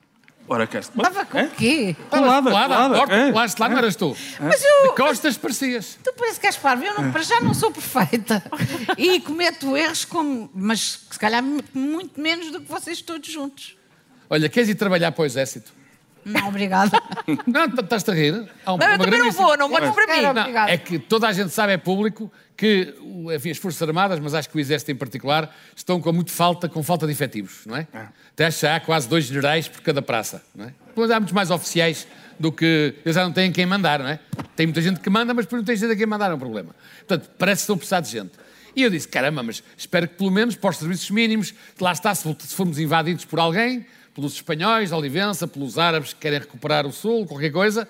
Ora, cá está. Estava com É? o quê? Colada, colada colada, porta, é. colaste lá, não eras tu. Mas eu- De costas parecias. Tu parece que és parvo. Eu não, para já não sou perfeita. E cometo erros, como, mas se calhar muito menos do que vocês todos juntos. Olha, queres ir trabalhar para o exército? Não, obrigada. Não, estás-te a rir? Há um Não, eu problema também não vou, não votes para mim. Não, é que toda a gente sabe, é público, que enfim, as Forças Armadas, mas acho que o Exército em particular, estão com muito falta, com falta de efetivos, não é? Até acho que há quase dois generais por cada praça, não é? Depois há muitos mais oficiais do que... Eles já não têm quem mandar, não é? Tem muita gente que manda, mas depois não tem gente a quem mandar, é um problema. Portanto, parece que estão a precisar de gente. E eu disse, caramba, mas espero que pelo menos para os serviços mínimos, lá está, se se formos invadidos por alguém, pelos espanhóis, Olivença, pelos árabes que querem recuperar o Sul, qualquer coisa.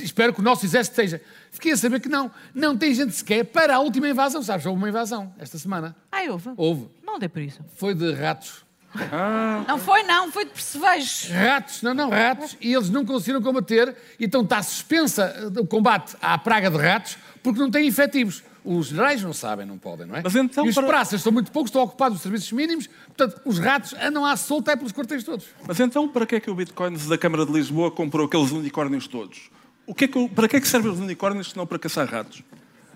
Espero que o nosso exército esteja. Fiquei a saber que não. Não tem gente sequer para a última invasão. Sabes, houve uma invasão esta semana. Ai, houve. Houve. Não dê por isso. Foi de ratos. Não foi, não, foi de percevejos. Ratos, não, não, ratos. E eles não conseguiram combater. Então está suspensa o combate à praga de ratos porque não têm efetivos. Os generais não sabem, não podem, não é? Mas então e os para- praças são muito poucos, estão ocupados os serviços mínimos. Portanto, os ratos andam à solta é pelos quartéis todos. Mas então, para que é que o Bitcoins da Câmara de Lisboa comprou aqueles unicórnios todos? O que é que, para que é que servem os unicórnios se não para caçar ratos?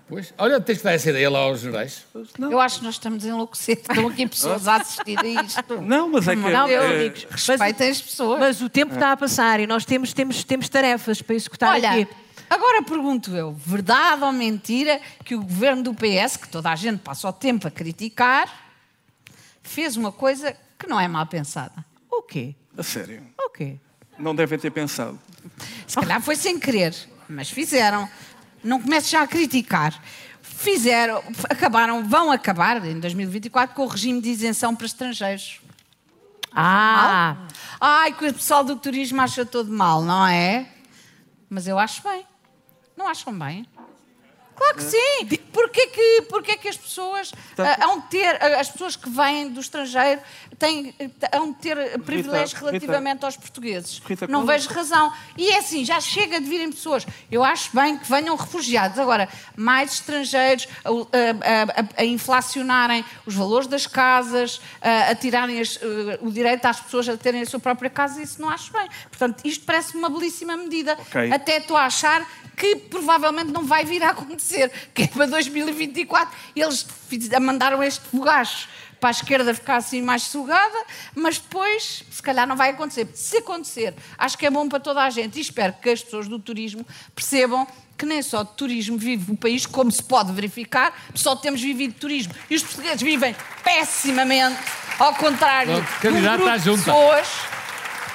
Pois, olha, tens que dar essa ideia lá aos generais. Eu acho que nós estamos a enlouquecer. Estão aqui pessoas a assistir a isto. Não, mas é que... Não, é- é- amigos. Respeitem as pessoas. Mas o tempo está a passar e nós temos, temos, temos tarefas para executar Olha, aqui. Agora pergunto eu, verdade ou mentira que o governo do PS, que toda a gente passa o tempo a criticar, fez uma coisa que não é mal pensada? O quê? A sério. O quê? Não devem ter pensado. Se calhar foi sem querer, mas fizeram. Não comece já a criticar. Fizeram, acabaram, vão acabar em 2024 com o regime de isenção para estrangeiros. Ah, Ai, que o pessoal do turismo acha todo mal, não é? Mas eu acho bem. Não acham bem? Claro que sim. Porquê que, porquê que as pessoas ah, hão de ter, ah, as pessoas que vêm do estrangeiro têm, ah, hão de ter privilégios Rita, relativamente aos portugueses? Rita, Não vejo razão. E é assim, já chega de virem pessoas. Eu acho bem que venham refugiados. Agora, mais estrangeiros a, a- a- a inflacionarem os valores das casas, a, tirarem as- o direito às pessoas a terem a sua própria casa, isso não acho bem. Portanto, isto parece uma belíssima medida. Ok. Até estou a achar que provavelmente não vai vir a acontecer, que é para 2024 eles mandaram este fogacho para a esquerda ficar assim mais sugada, mas depois se calhar não vai acontecer. Se acontecer, acho que é bom para toda a gente e espero que as pessoas do turismo percebam que nem só de turismo vive o país, como se pode verificar, só temos vivido de turismo. E os portugueses vivem pessimamente, ao contrário de grupo pessoas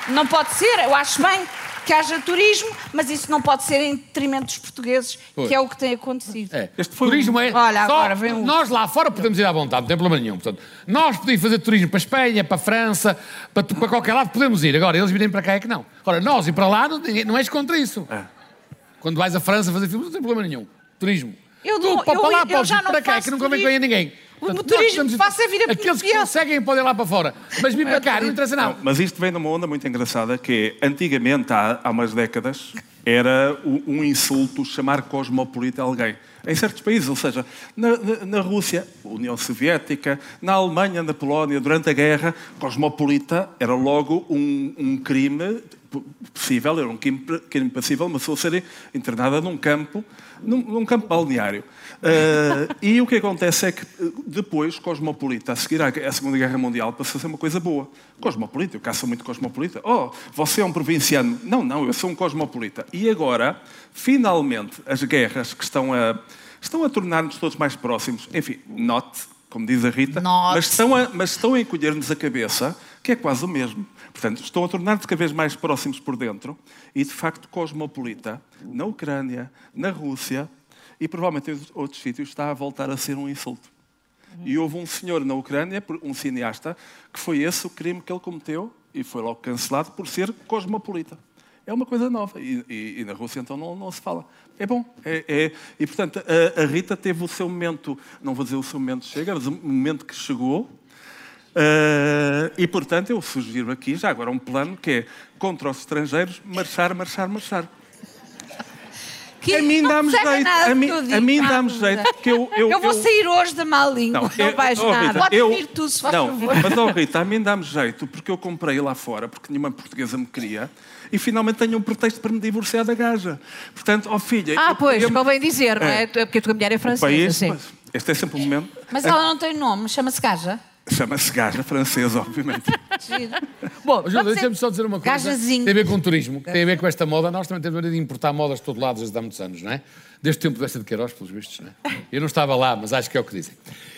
não pode ser, eu acho bem que haja turismo, mas isso não pode ser em detrimento dos portugueses, Pois. que é o que tem acontecido. É. turismo é. Olha, só- agora vem um- Nós lá fora podemos ir à vontade, não tem problema nenhum. Portanto, nós podemos fazer turismo para a Espanha, para a França, para, para qualquer lado, podemos ir. Agora, eles virem para cá é que não. Agora, nós ir para lá não, não és contra isso. Quando vais à França fazer filmes, não tem problema nenhum. Turismo. Eu tu, não- para, eu- para lá eu podes já ir não para cá, faço que não convém turismo. a ninguém. O Portanto, ir- faço é vir a Aqueles que conseguem podem ir lá para fora. Mas vir para cá não interessa nada. Não, mas isto vem numa onda muito engraçada que é, antigamente, há, há umas décadas, era um insulto chamar cosmopolita alguém. Em certos países, ou seja, na, na- na Rússia, União Soviética, na Alemanha, na Polónia, durante a guerra, cosmopolita era logo um, um crime possível, era um crime, crime passível, uma pessoa ser internada num campo, num, num campo balneário. Ah, e o que acontece é que depois, cosmopolita, a seguir à, Segunda Guerra Mundial, passou a ser uma coisa boa. Cosmopolita, eu sou muito cosmopolita. Oh, você é um provinciano. Não, não, eu sou um cosmopolita. E agora, finalmente, as guerras que estão a, estão a tornar-nos todos mais próximos, enfim, not, como diz a Rita, Not. mas estão a, mas estão a encolher-nos a cabeça, que é quase o mesmo. Portanto, estão a tornar-nos cada vez mais próximos por dentro e, de facto, cosmopolita, na Ucrânia, na Rússia e provavelmente em outros sítios, está a voltar a ser um insulto. E houve um senhor na Ucrânia, um cineasta, que foi esse o crime que ele cometeu e foi logo cancelado por ser cosmopolita. É uma coisa nova. E, e- e na Rússia, então, não, não se fala. É bom. É, é- e, portanto, a, a Rita teve o seu momento, não vou dizer o seu momento chega, mas o momento que chegou. Ah, e, portanto, eu sugiro aqui, já agora, um plano que é contra os estrangeiros, marchar, marchar, marchar. Que a mim não dá-me jeito. A mim, eu a mim Ah, dá-me jeito, porque eu... Eu, Eu vou eu- sair hoje da má língua. Não, eu- vais oh, nada. Rita, eu- vir tu, se faz não, favor. Mas, oh, Rita, a mim dá-me jeito, porque eu comprei lá fora, porque nenhuma portuguesa me queria, e finalmente tenho um pretexto para me divorciar da gaja. Portanto, ó filha... Ah, eu pois, podia- convém dizer, não é? É. Porque a tua mulher é O francesa, país, sim. pois, este é sempre um momento... Mas ela não tem nome, chama-se Gaja. Chama-se gaja francesa, obviamente. Bom, Ajuda, deixa-me só dizer uma coisa. Gajazinho. Tem a ver com turismo, tem a ver com esta moda. Nós também temos a maneira de importar modas de todo lado desde há muitos anos, não é? Desde o tempo desta de Queiroz, pelos vistos, não é? Eu não estava lá, mas acho que é o que dizem.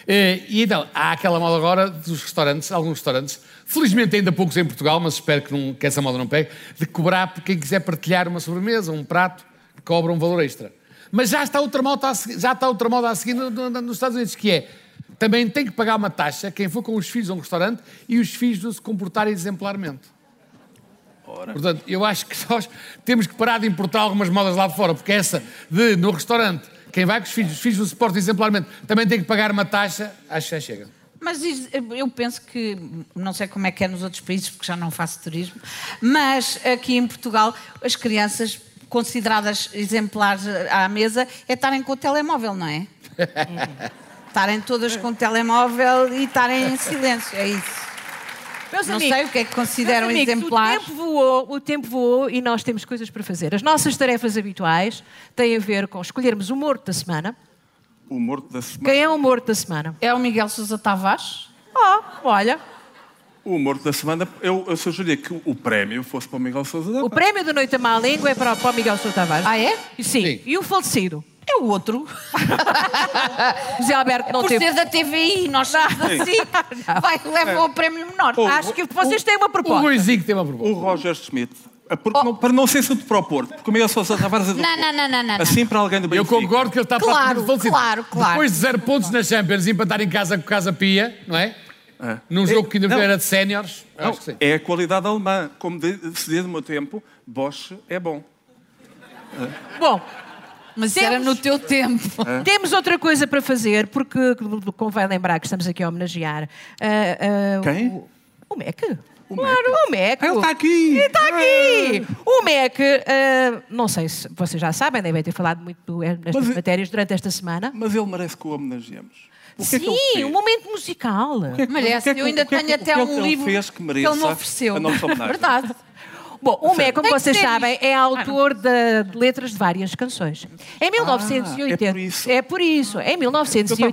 Eh, E então, há aquela moda agora dos restaurantes, alguns restaurantes, felizmente ainda poucos em Portugal, mas espero que, não- que essa moda não pegue, de cobrar por quem quiser partilhar uma sobremesa, um prato, que cobra um valor extra. Mas já está outra moda a seguir, já está outra moda a seguir no- no- nos Estados Unidos, que é também tem que pagar uma taxa quem for com os filhos a um restaurante e os filhos não se comportarem exemplarmente. Portanto, eu acho que nós temos que parar de importar algumas modas lá de fora, porque essa de, no restaurante, quem vai com os filhos, os filhos não se portam exemplarmente, também tem que pagar uma taxa, acho que já chega. Mas eu penso que, não sei como é que é nos outros países, porque já não faço turismo, mas aqui em Portugal as crianças consideradas exemplares à mesa é estarem com o telemóvel, não é? estarem todas com o telemóvel e estarem em silêncio, é isso. Meus não amigos, sei o que é que consideram amigos, exemplares. O tempo, voou, o tempo voou e nós temos coisas para fazer. As nossas tarefas habituais têm a ver com escolhermos o morto da semana. O morto da semana. Quem é o morto da semana? É o Miguel Sousa Tavares? Oh, olha, O morto da semana, eu, eu sugeria que o prémio fosse para o Miguel Sousa da o prémio da Noite à Má Língua é para, para o Miguel Sousa Tavares. Ah, é? Sim. E o falecido? É o outro. José Alberto não Por teve. ser da TVI, nós somos assim. Vai, leva o prémio menor. Oh, Acho que vocês têm uma O proposta. Ruizinho tem uma proposta. O Roger Schmidt. a- porque não- para não ser tudo para o Porto, porque o Miguel Sousa Tavares é do Não, não, não, não, não. Assim para alguém do Eu Benfica. concordo que ele está Claro, falecido. claro, claro. Depois de zero pontos na Champions, empatar em casa com Casa Pia, não é? É. Num jogo que ainda Não. era de séniores, é a qualidade alemã. Como de- se dizia no meu tempo, Bosch é bom. Bom, Mas era no teu tempo. Temos outra coisa para fazer, porque convém lembrar que estamos aqui a homenagear. ah, ah, Quem? O, o MEC. Claro, o MEC. Ele está aqui. Está aqui! O MEC, ah, não sei se vocês já sabem, devem ter falado muito nestas Mas- matérias durante esta semana. Mas ele merece que o homenageemos. O que é que ele Sim, fez? um momento musical. Merece. O que é que- Eu ainda o que é que- tenho o até que é um que ele livro fez que que mereça ele me ofereceu. a nossa homenagem? Verdade. Bom, o MEC, como vocês sabem, é autor de, de letras de várias canções. Em 1980, é por isso. é por isso. Em Eu estava a pensar que era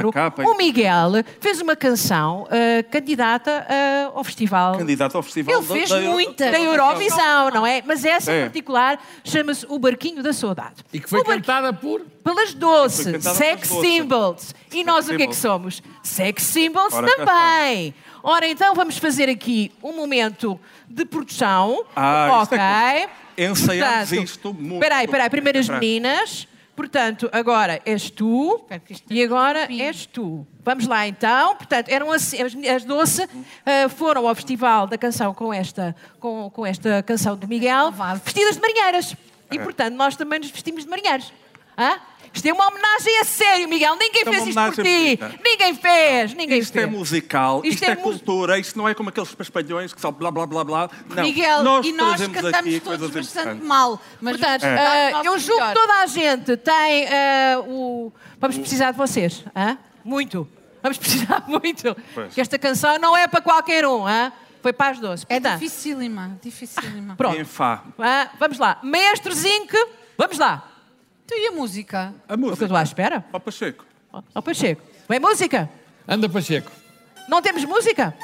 1984, a capa e- o Miguel fez uma canção ah, candidata ah, ao festival. Candidato ao festival Ele da- fez da- muita. Da Eurovisão, não é? Mas essa em É. particular chama-se O Barquinho da Saudade. E que foi cantada por. pelas doce, sex symbols. E nós o que é que somos? Sex symbols Ora, cá também. Ora, então vamos fazer aqui um momento de produção. Ah, isto ok. é ensaiámos Portanto, isto muito. Espera aí, espera aí. Primeiro as Espera. meninas. Portanto, agora és tu e agora és tu. Vamos lá então. Portanto, eram assim, as, as Doce ah, foram ao Festival da Canção com esta, com, com esta canção do Miguel, vestidas de marinheiras. E, portanto, nós também nos vestimos de marinheiros. Hã? Isto é uma homenagem a sério, Miguel. Ninguém É fez isto por ti. bonita. Ninguém fez. Ninguém Isto fez. é musical, Isto isto, é é, cultura, isto não é como aqueles paspalhões que são blá blá blá blá. Não, Miguel, nós e nós cantamos todos bastante mal. Mas Portanto, ah, o nosso eu julgo que toda a gente tem ah, o. Vamos precisar de vocês. hã? Muito. Vamos precisar muito. Pois. Que esta canção não é para qualquer um. hã? Foi para as 12. É Portanto, dificílima, dificílima. Pronto. Em Fá. hã? vamos lá. Maestro Zinc, vamos lá. Tu e a música? A O que eu música. estou à espera? Ó Pacheco. Ó Pacheco. Vem música. Anda, Pacheco. Não temos música?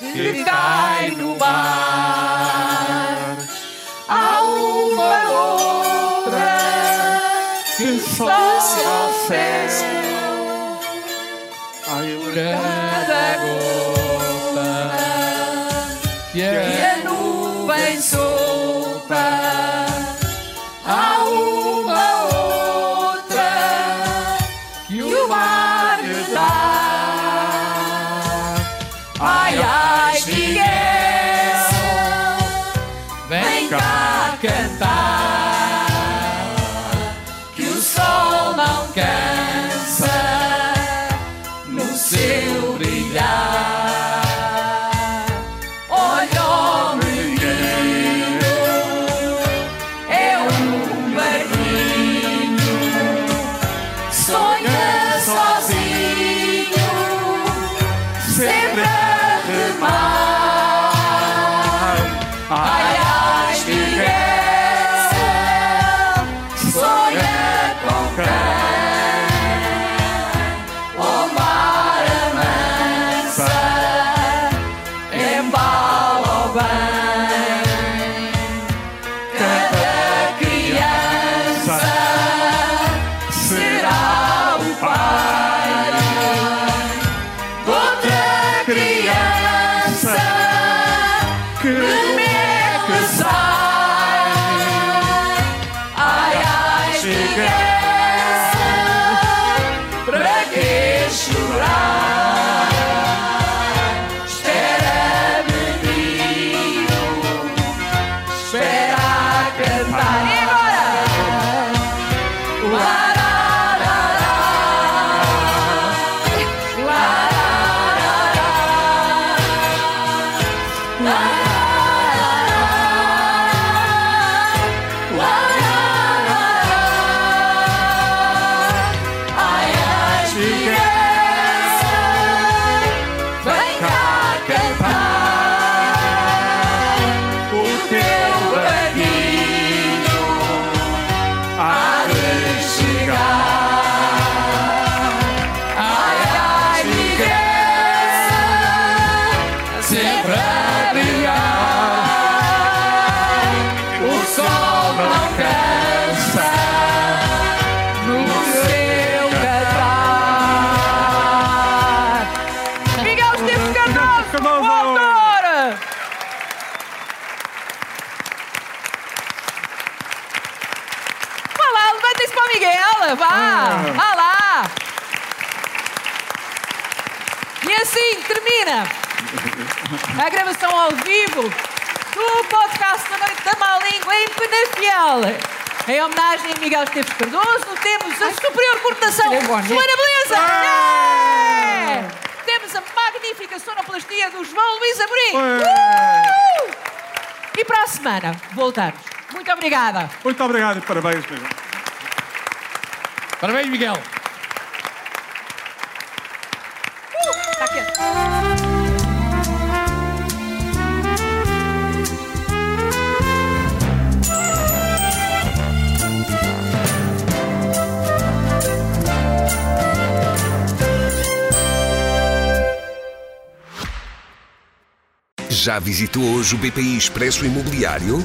Que cai no mar. Há uma outra Que só ao céu. Será Vá, vá lá. E assim termina A gravação ao vivo do podcast da Noite da Má Língua em Penafiel. Em homenagem a Miguel Esteves Cardoso, temos a superior coordenação Joana Beleza. Yeah! Temos a magnífica sonoplastia do João Luís Amorim. Uh! E para a semana, voltamos. Muito obrigada. Muito obrigado e parabéns, Miguel. Parabéns, Miguel. Quieto. Já visitou hoje o BPI Expresso Imobiliário?